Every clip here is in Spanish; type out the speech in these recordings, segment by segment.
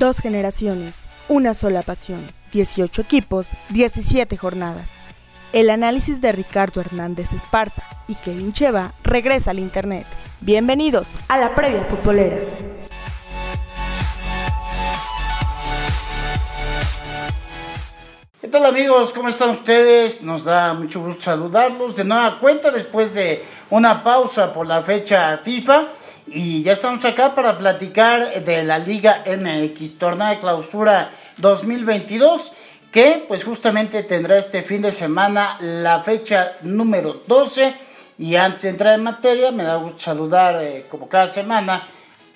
Dos generaciones, una sola pasión, 18 equipos, 17 jornadas. El análisis de Ricardo Hernández Esparza y Kevin Cheva regresa al Internet. Bienvenidos a la previa futbolera. ¿Qué tal amigos? ¿Cómo están ustedes? Nos da mucho gusto saludarlos de nueva cuenta después de una pausa por la fecha FIFA y ya estamos acá para platicar de la Liga MX, torneo de clausura 2022 que pues justamente tendrá este fin de semana la fecha número 12 y antes de entrar en materia me da gusto saludar eh, como cada semana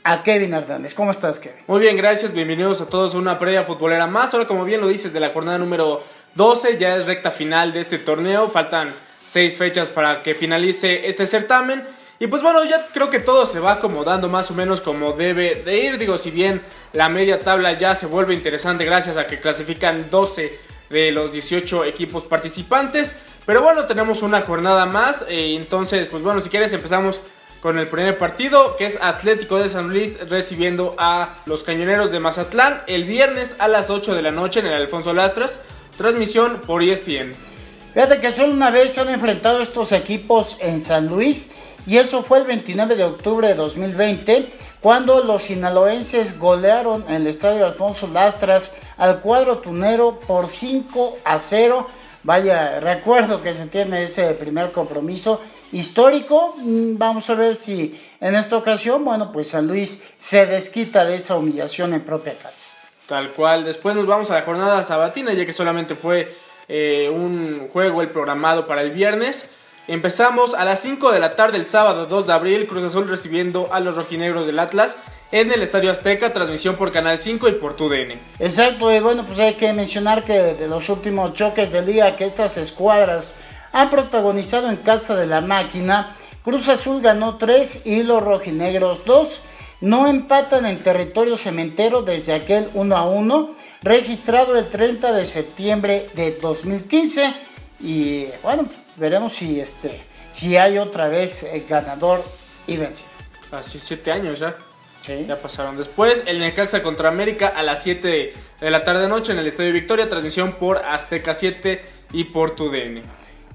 a Kevin Hernández. ¿Cómo estás, Kevin? Muy bien, gracias. Bienvenidos a todos a una previa futbolera más. Ahora, como bien lo dices, de la jornada número 12, ya es recta final de este torneo. Faltan seis fechas para que finalice este certamen. Y pues bueno, ya creo que todo se va acomodando más o menos como debe de ir. Digo, si bien la media tabla ya se vuelve interesante gracias a que clasifican 12 de los 18 equipos participantes. Pero bueno, tenemos una jornada más. Eh, entonces, pues bueno, si quieres empezamos con el primer partido, que es Atlético de San Luis recibiendo a los Cañoneros de Mazatlán el viernes a las 8 de la noche en el Alfonso Lastras, transmisión por ESPN. Fíjate que solo una vez se han enfrentado estos equipos en San Luis y eso fue el 29 de octubre de 2020 cuando los sinaloenses golearon en el estadio Alfonso Lastras al cuadro tunero por 5 a 0. Vaya, recuerdo que se tiene ese primer compromiso histórico. Mm, vamos a ver si en esta ocasión, bueno, pues San Luis se desquita de esa humillación en propia casa. Tal cual. Después nos vamos a la jornada sabatina, ya que solamente fue eh, un juego el programado para el viernes. Empezamos a las 5 de la tarde el sábado 2 de abril, Cruz Azul recibiendo a los rojinegros del Atlas en el Estadio Azteca, transmisión por Canal 5 y por TUDN. Exacto, y bueno, pues hay que mencionar que de los últimos choques del día que estas escuadras han protagonizado en casa de la máquina, Cruz Azul ganó 3 y los rojinegros 2. No empatan en territorio cementero desde aquel 1 a 1, registrado el 30 de septiembre de 2015. Y bueno, veremos si, este, si hay otra vez el ganador y vencido. Así, siete años ya. Sí. Ya pasaron. Después, el Necaxa contra América a las 7 de la tarde noche en el Estadio Victoria, transmisión por Azteca 7 y por TUDN.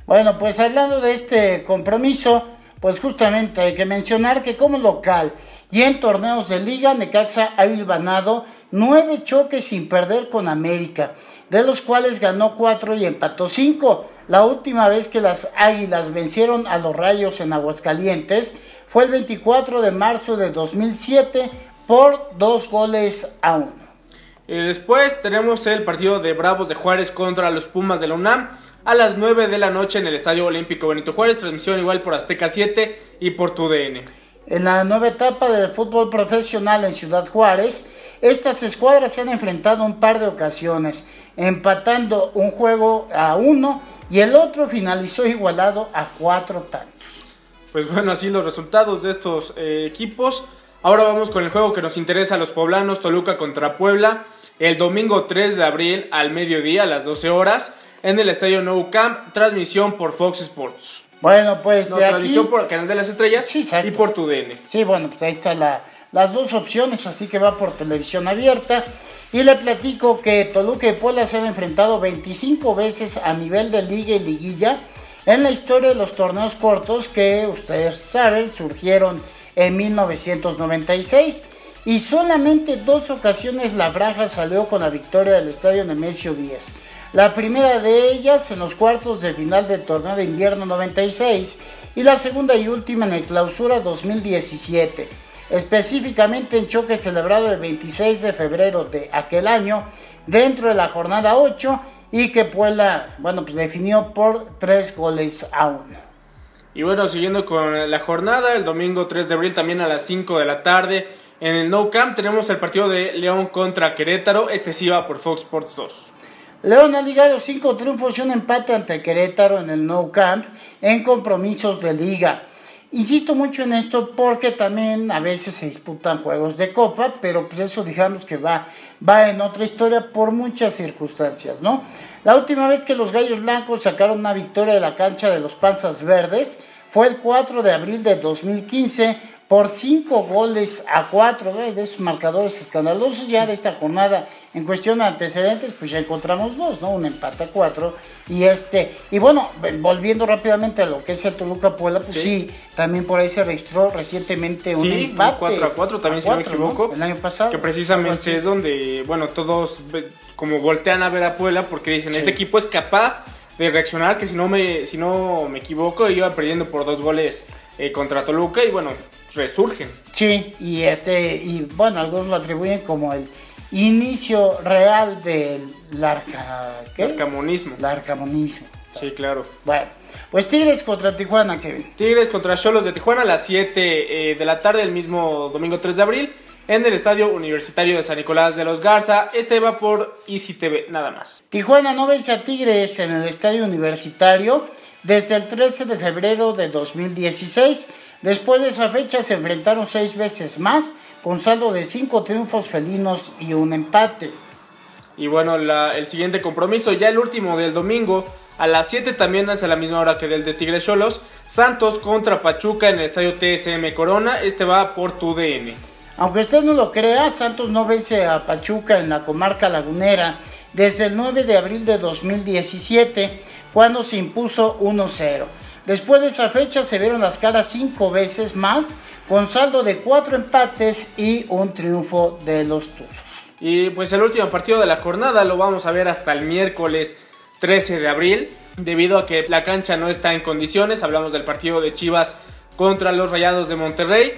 Bueno, pues hablando de este compromiso, pues justamente hay que mencionar que como local y en torneos de liga, Necaxa ha ganado nueve choques sin perder con América, de los cuales ganó cuatro y empató cinco. La última vez que las Águilas vencieron a los Rayos en Aguascalientes fue el 24 de marzo de 2007 por dos goles a uno. Y después tenemos el partido de Bravos de Juárez contra los Pumas de la UNAM a las 9 de la noche en el Estadio Olímpico Benito Juárez, transmisión igual por Azteca 7 y por TUDN. En la nueva etapa del fútbol profesional en Ciudad Juárez, estas escuadras se han enfrentado un par de ocasiones, empatando un juego a uno y el otro finalizó igualado a cuatro tantos. Pues bueno, así los resultados de estos eh, equipos. Ahora vamos con el juego que nos interesa a los poblanos, Toluca contra Puebla, el domingo 3 de abril al mediodía a las 12 horas en el estadio Nou Camp, transmisión por Fox Sports. Bueno, pues no, transmisión por el Canal de las Estrellas y por tu DN. Sí, bueno, pues ahí están las dos opciones, así que va por televisión abierta. Y le platico que Toluca y Puebla se han enfrentado 25 veces a nivel de liga y liguilla en la historia de los torneos cortos que ustedes saben surgieron en 1996 y solamente dos ocasiones la Braja salió con la victoria del estadio Nemesio 10. La primera de ellas en los cuartos de final del torneo de invierno 96 y la segunda y última en el clausura 2017 específicamente en choque celebrado el 26 de febrero de aquel año, dentro de la jornada 8, y que Puebla, bueno, pues definió por 3 goles a 1. Y bueno, siguiendo con la jornada, el domingo 3 de abril también a las 5 de la tarde, en el No Camp tenemos el partido de León contra Querétaro, este por Fox Sports 2. León ha ligado 5 triunfos y un empate ante Querétaro en el No Camp en compromisos de liga. Insisto mucho en esto porque también a veces se disputan juegos de copa, pero pues eso digamos que va, va en otra historia por muchas circunstancias, ¿no? La última vez que los Gallos Blancos sacaron una victoria de la cancha de los Panzas Verdes fue el 4 de abril de 2015 por 5 goles a 4 de esos marcadores escandalosos ya de esta jornada en cuestión de antecedentes, pues ya encontramos dos, ¿no? Un empate a cuatro. Y este, y bueno, volviendo rápidamente a lo que es el Toluca Puebla, pues sí, también por ahí se registró recientemente un sí, empate. 4 a 4 también, si no me equivoco. El año pasado. Que precisamente es donde, bueno, todos como voltean a ver a Puebla porque dicen, este equipo es capaz de reaccionar, que si no me, si no me equivoco, iba perdiendo por dos goles eh, contra Toluca y bueno, resurgen. Sí, y este, y bueno, algunos lo atribuyen como el inicio real del larca, ¿qué? Larcamonismo. Larcamonismo. Sí, claro. Bueno, pues Tigres contra Tijuana, Kevin. Tigres contra Cholos de Tijuana a las 7 eh, de la tarde el mismo domingo 3 de abril en el Estadio Universitario de San Nicolás de los Garza. Este va por Easy TV, nada más. Tijuana no vence a Tigres en el Estadio Universitario desde el 13 de febrero de 2016. Después de esa fecha se enfrentaron seis veces más con saldo de 5 triunfos felinos y un empate. Y bueno, el siguiente compromiso, ya el último del domingo, a las 7 también hace la misma hora que del de Tigres Cholos, Santos contra Pachuca en el estadio TSM Corona, este va por tu DN. Aunque usted no lo crea, Santos no vence a Pachuca en la comarca lagunera desde el 9 de abril de 2017, cuando se impuso 1-0. Después de esa fecha se vieron las caras cinco veces más con saldo de cuatro empates y un triunfo de los Tuzos. Y pues el último partido de la jornada lo vamos a ver hasta el miércoles 13 de abril, debido a que la cancha no está en condiciones. Hablamos del partido de Chivas contra los Rayados de Monterrey.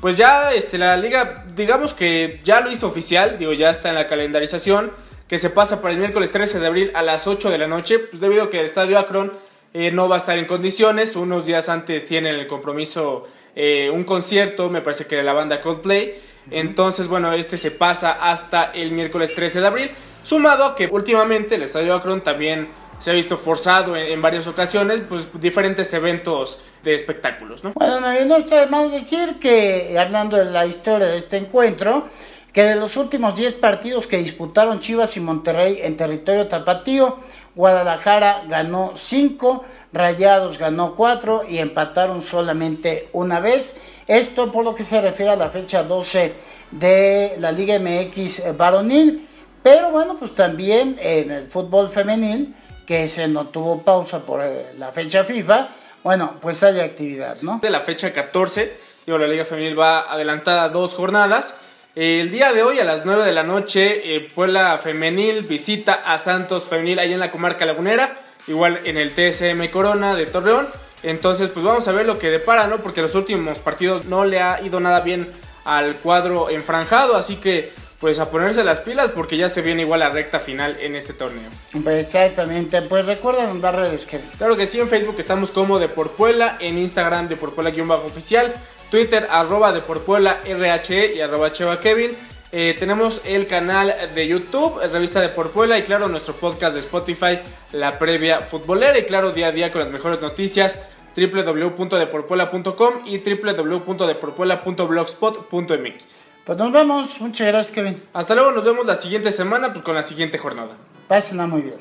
Pues ya este, la liga, digamos que ya lo hizo oficial, digo, ya está en la calendarización, que se pasa para el miércoles 13 de abril a las 8 de la noche, pues debido a que el Estadio Akron eh, no va a estar en condiciones. Unos días antes tienen el compromiso eh, un concierto, me parece que de la banda Coldplay. Entonces, bueno, este se pasa hasta el miércoles 13 de abril. Sumado a que últimamente el Estadio Akron también se ha visto forzado en, varias ocasiones, pues diferentes eventos de espectáculos, ¿no? Bueno, no está de más decir que, hablando de la historia de este encuentro, que de los últimos 10 partidos que disputaron Chivas y Monterrey en territorio tapatío, Guadalajara ganó 5, Rayados ganó 4 y empataron solamente una vez. Esto por lo que se refiere a la fecha 12 de la Liga MX varonil. Pero bueno, pues también en el fútbol femenil, que se no tuvo pausa por eh, la fecha FIFA, bueno, pues hay actividad, ¿no? De la fecha 14, digo, la Liga Femenil va adelantada dos jornadas. El día de hoy a las 9 de la noche, eh, Puebla Femenil visita a Santos Femenil ahí en la comarca lagunera, igual en el TSM Corona de Torreón. Entonces, pues vamos a ver lo que depara, ¿no? Porque los últimos partidos no le ha ido nada bien al cuadro enfranjado, así que pues a ponerse las pilas porque ya se viene igual la recta final en este torneo. Exactamente, pues recuerden dar redes que... Claro que sí, en Facebook estamos como de por Puebla, en Instagram de por Puebla-oficial, Twitter, arroba de por Puebla RHE y arroba Cheva Kevin. Eh, tenemos el canal de YouTube, Revista de Por Puebla y claro nuestro podcast de Spotify, La Previa Futbolera y claro día a día con las mejores noticias www.deporpuela.com y www.deporpuela.blogspot.mx. Pues nos vemos, muchas gracias Kevin. Hasta luego, nos vemos la siguiente semana pues con la siguiente jornada. Pásenla muy bien.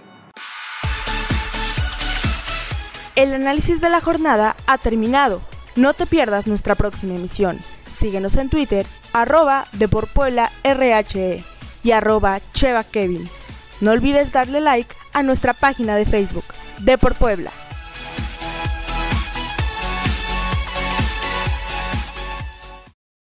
El análisis de la jornada ha terminado. No te pierdas nuestra próxima emisión. Síguenos en Twitter, arroba de por Puebla RHE y arroba Cheva Kevin. No olvides darle like a nuestra página de Facebook, de por Puebla.